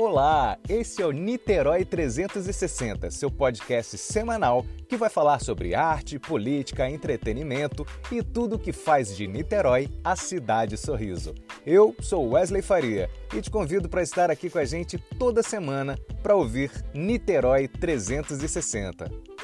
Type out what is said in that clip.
Olá, esse é o Niterói 360, seu podcast semanal que vai falar sobre arte, política, entretenimento e tudo o que faz de Niterói a cidade sorriso. Eu sou Wesley Faria e te convido para estar aqui com a gente toda semana para ouvir Niterói 360.